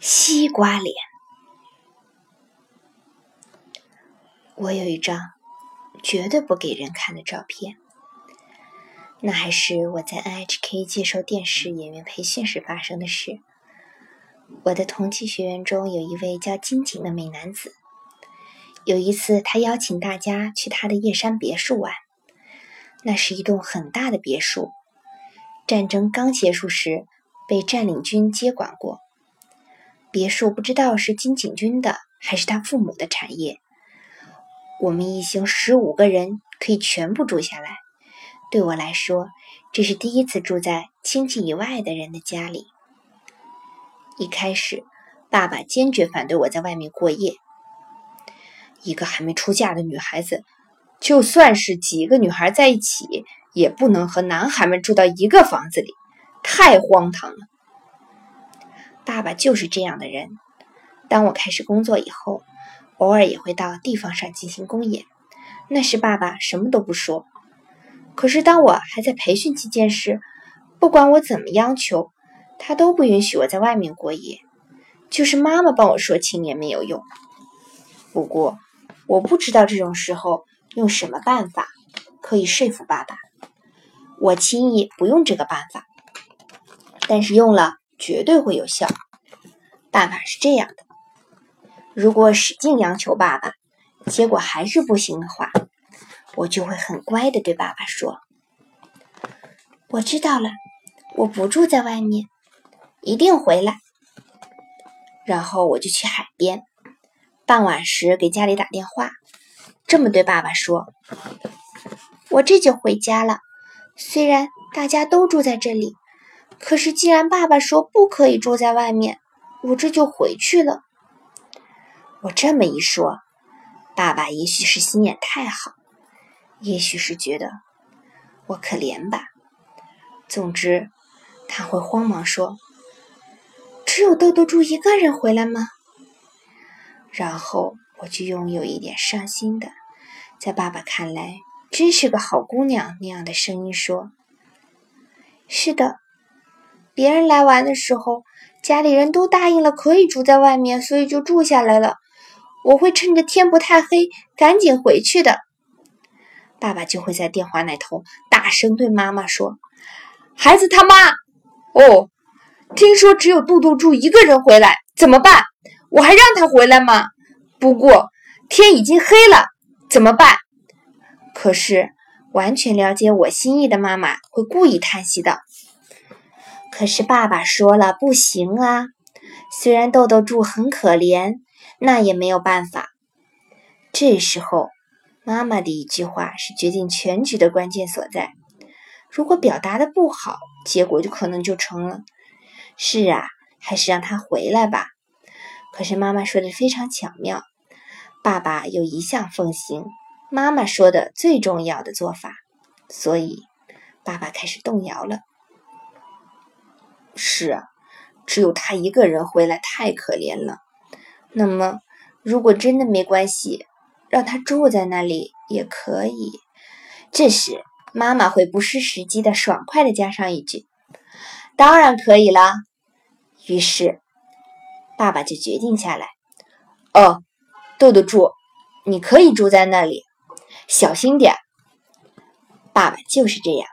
西瓜脸。我有一张绝对不给人看的照片，那还是我在 NHK 接受电视演员培训时发生的事。我的同期学员中有一位叫金井的美男子，有一次他邀请大家去他的夜山别墅玩，那是一栋很大的别墅，战争刚结束时被占领军接管过。别墅不知道是金井君的还是他父母的产业。我们一行十五个人可以全部住下来。对我来说，这是第一次住在亲戚以外的人的家里。一开始，爸爸坚决反对我在外面过夜。一个还没出嫁的女孩子，就算是几个女孩在一起，也不能和男孩们住到一个房子里，太荒唐了。爸爸就是这样的人。当我开始工作以后，偶尔也会到地方上进行公演。那时爸爸什么都不说。可是当我还在培训期间时，不管我怎么央求，他都不允许我在外面过夜。就是妈妈帮我说情也没有用。不过我不知道这种时候用什么办法可以说服爸爸。我轻易不用这个办法，但是用了。绝对会有效。办法是这样的：如果使劲央求爸爸，结果还是不行的话，我就会很乖的对爸爸说：“我知道了，我不住在外面，一定回来。”然后我就去海边，傍晚时给家里打电话，这么对爸爸说：“我这就回家了，虽然大家都住在这里。”可是，既然爸爸说不可以住在外面，我这就回去了。我这么一说，爸爸也许是心眼太好，也许是觉得我可怜吧。总之，他会慌忙说：“只有豆豆猪一个人回来吗？”然后我就拥有一点伤心的，在爸爸看来真是个好姑娘那样的声音说：“是的。”别人来玩的时候，家里人都答应了可以住在外面，所以就住下来了。我会趁着天不太黑赶紧回去的。爸爸就会在电话那头大声对妈妈说：“孩子他妈，哦，听说只有杜杜住一个人回来，怎么办？我还让他回来吗？不过天已经黑了，怎么办？”可是完全了解我心意的妈妈会故意叹息道。可是爸爸说了不行啊！虽然豆豆猪很可怜，那也没有办法。这时候，妈妈的一句话是决定全局的关键所在。如果表达的不好，结果就可能就成了。是啊，还是让他回来吧。可是妈妈说的非常巧妙。爸爸有一项奉行妈妈说的最重要的做法，所以爸爸开始动摇了。是啊，只有他一个人回来太可怜了。那么，如果真的没关系，让他住在那里也可以。这时，妈妈会不失时机的爽快的加上一句：“当然可以了。”于是，爸爸就决定下来：“哦，豆豆住，你可以住在那里，小心点。”爸爸就是这样，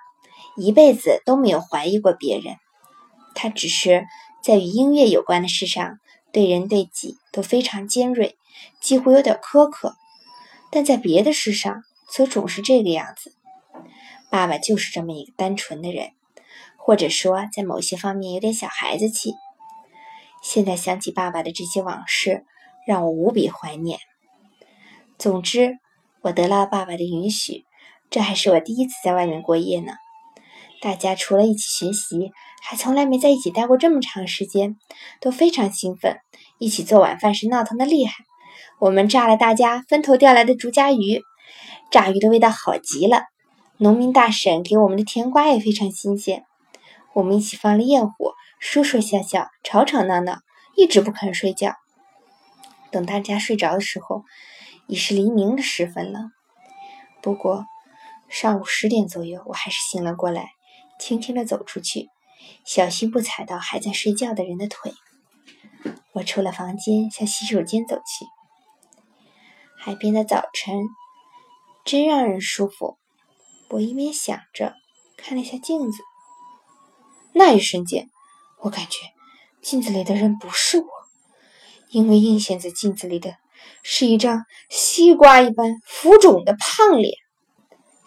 一辈子都没有怀疑过别人。他只是在与音乐有关的事上，对人对己都非常尖锐，几乎有点苛刻；但在别的事上，则总是这个样子。爸爸就是这么一个单纯的人，或者说，在某些方面有点小孩子气。现在想起爸爸的这些往事，让我无比怀念。总之，我得了爸爸的允许，这还是我第一次在外面过夜呢。大家除了一起学习，还从来没在一起待过这么长时间，都非常兴奋。一起做晚饭时闹腾的厉害。我们炸了大家分头钓来的竹夹鱼，炸鱼的味道好极了。农民大婶给我们的甜瓜也非常新鲜。我们一起放了焰火，说说笑笑，吵吵闹闹，一直不肯睡觉。等大家睡着的时候，已是黎明的时分了。不过上午十点左右，我还是醒了过来。轻轻地走出去，小心不踩到还在睡觉的人的腿。我出了房间，向洗手间走去。海边的早晨真让人舒服。我一边想着，看了一下镜子。那一瞬间，我感觉镜子里的人不是我，因为映现在镜子里的是一张西瓜一般浮肿的胖脸，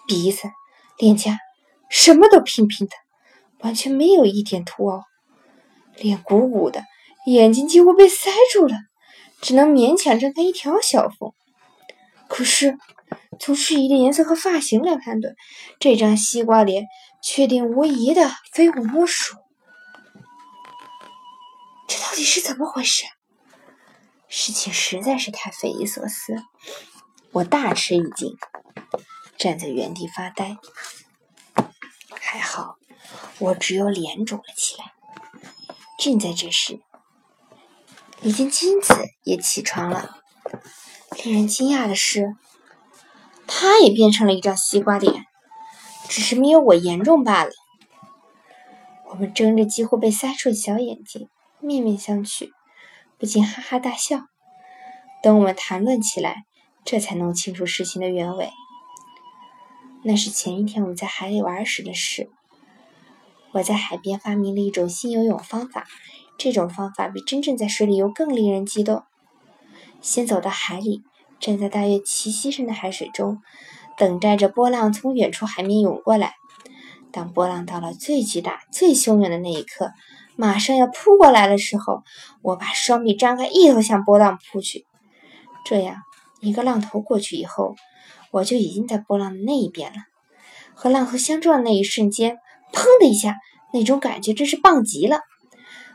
鼻子、脸颊什么都平平的，完全没有一点凸凹，脸鼓鼓的。眼睛几乎被塞住了，只能勉强睁开一条小缝。可是，从适宜的颜色和发型来判断，这张西瓜脸确定无疑的非我莫属。这到底是怎么回事？事情实在是太匪夷所思，我大吃一惊，站在原地发呆。还好，我只有脸肿了起来。正在这时，李金金子也起床了。令人惊讶的是，他也变成了一张西瓜脸，只是没有我严重罢了。我们睁着几乎被塞住的小眼睛，面面相觑，不禁哈哈大笑。等我们谈论起来，这才弄清楚事情的原委。那是前一天我们在海里玩时的事。我在海边发明了一种新游泳方法。这种方法比真正在水里游更令人激动。先走到海里，站在大约齐膝深的海水中，等待着波浪从远处海面涌过来。当波浪到了最巨大、最汹涌的那一刻，马上要扑过来的时候，我把双臂张开，一头向波浪扑去。这样，一个浪头过去以后，我就已经在波浪的那一边了。和浪头相撞的那一瞬间，砰的一下，那种感觉真是棒极了。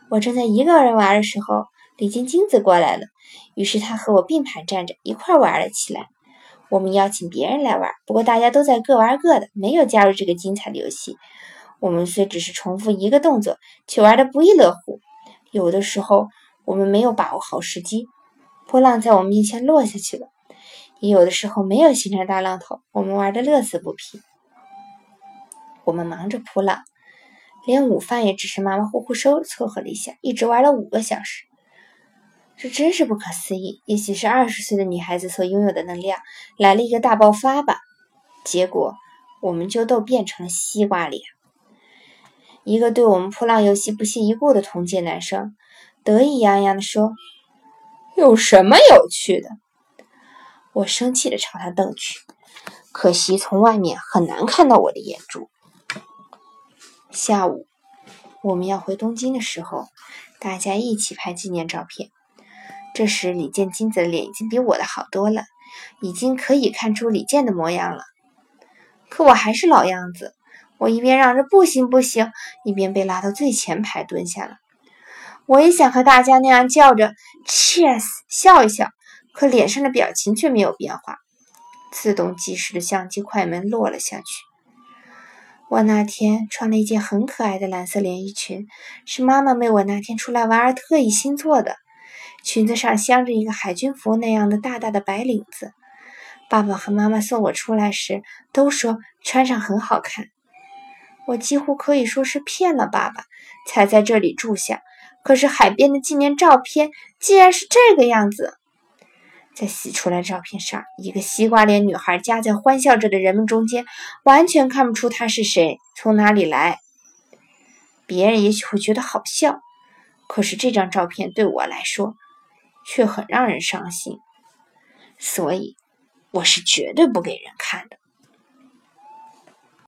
我正在一个人玩的时候，李金金子过来了，于是他和我并排站着，一块玩了起来。我们邀请别人来玩，不过大家都在各玩各的，没有加入这个精彩的游戏。我们虽只是重复一个动作，却玩得不亦乐乎。有的时候我们没有把握好时机，波浪在我们面前落下去了；也有的时候没有形成大浪头，我们玩的乐此不疲。我们忙着扑浪。连午饭也只是马马虎虎收凑合了一下，一直玩了五个小时，这真是不可思议。也许是二十岁的女孩子所拥有的能量来了一个大爆发吧。结果，我们就都变成了西瓜脸。一个对我们扑浪游戏不屑一顾的同届男生得意洋洋地说：“有什么有趣的？”我生气地朝他瞪去，可惜从外面很难看到我的眼珠。下午，我们要回东京的时候，大家一起拍纪念照片。这时，李健金子的脸已经比我的好多了，已经可以看出李健的模样了。可我还是老样子，我一边嚷着不行不行，一边被拉到最前排蹲下了。我也想和大家那样叫着 “Cheers” 笑一笑，可脸上的表情却没有变化。自动计时的相机快门落了下去。我那天穿了一件很可爱的蓝色连衣裙，是妈妈为我那天出来玩而特意新做的。裙子上镶着一个海军服那样的大大的白领子。爸爸和妈妈送我出来时都说穿上很好看。我几乎可以说是骗了爸爸，才在这里住下。可是海边的纪念照片竟然是这个样子。在洗出来照片上，一个西瓜脸女孩夹在欢笑着的人们中间，完全看不出她是谁，从哪里来。别人也许会觉得好笑，可是这张照片对我来说却很让人伤心，所以我是绝对不给人看的。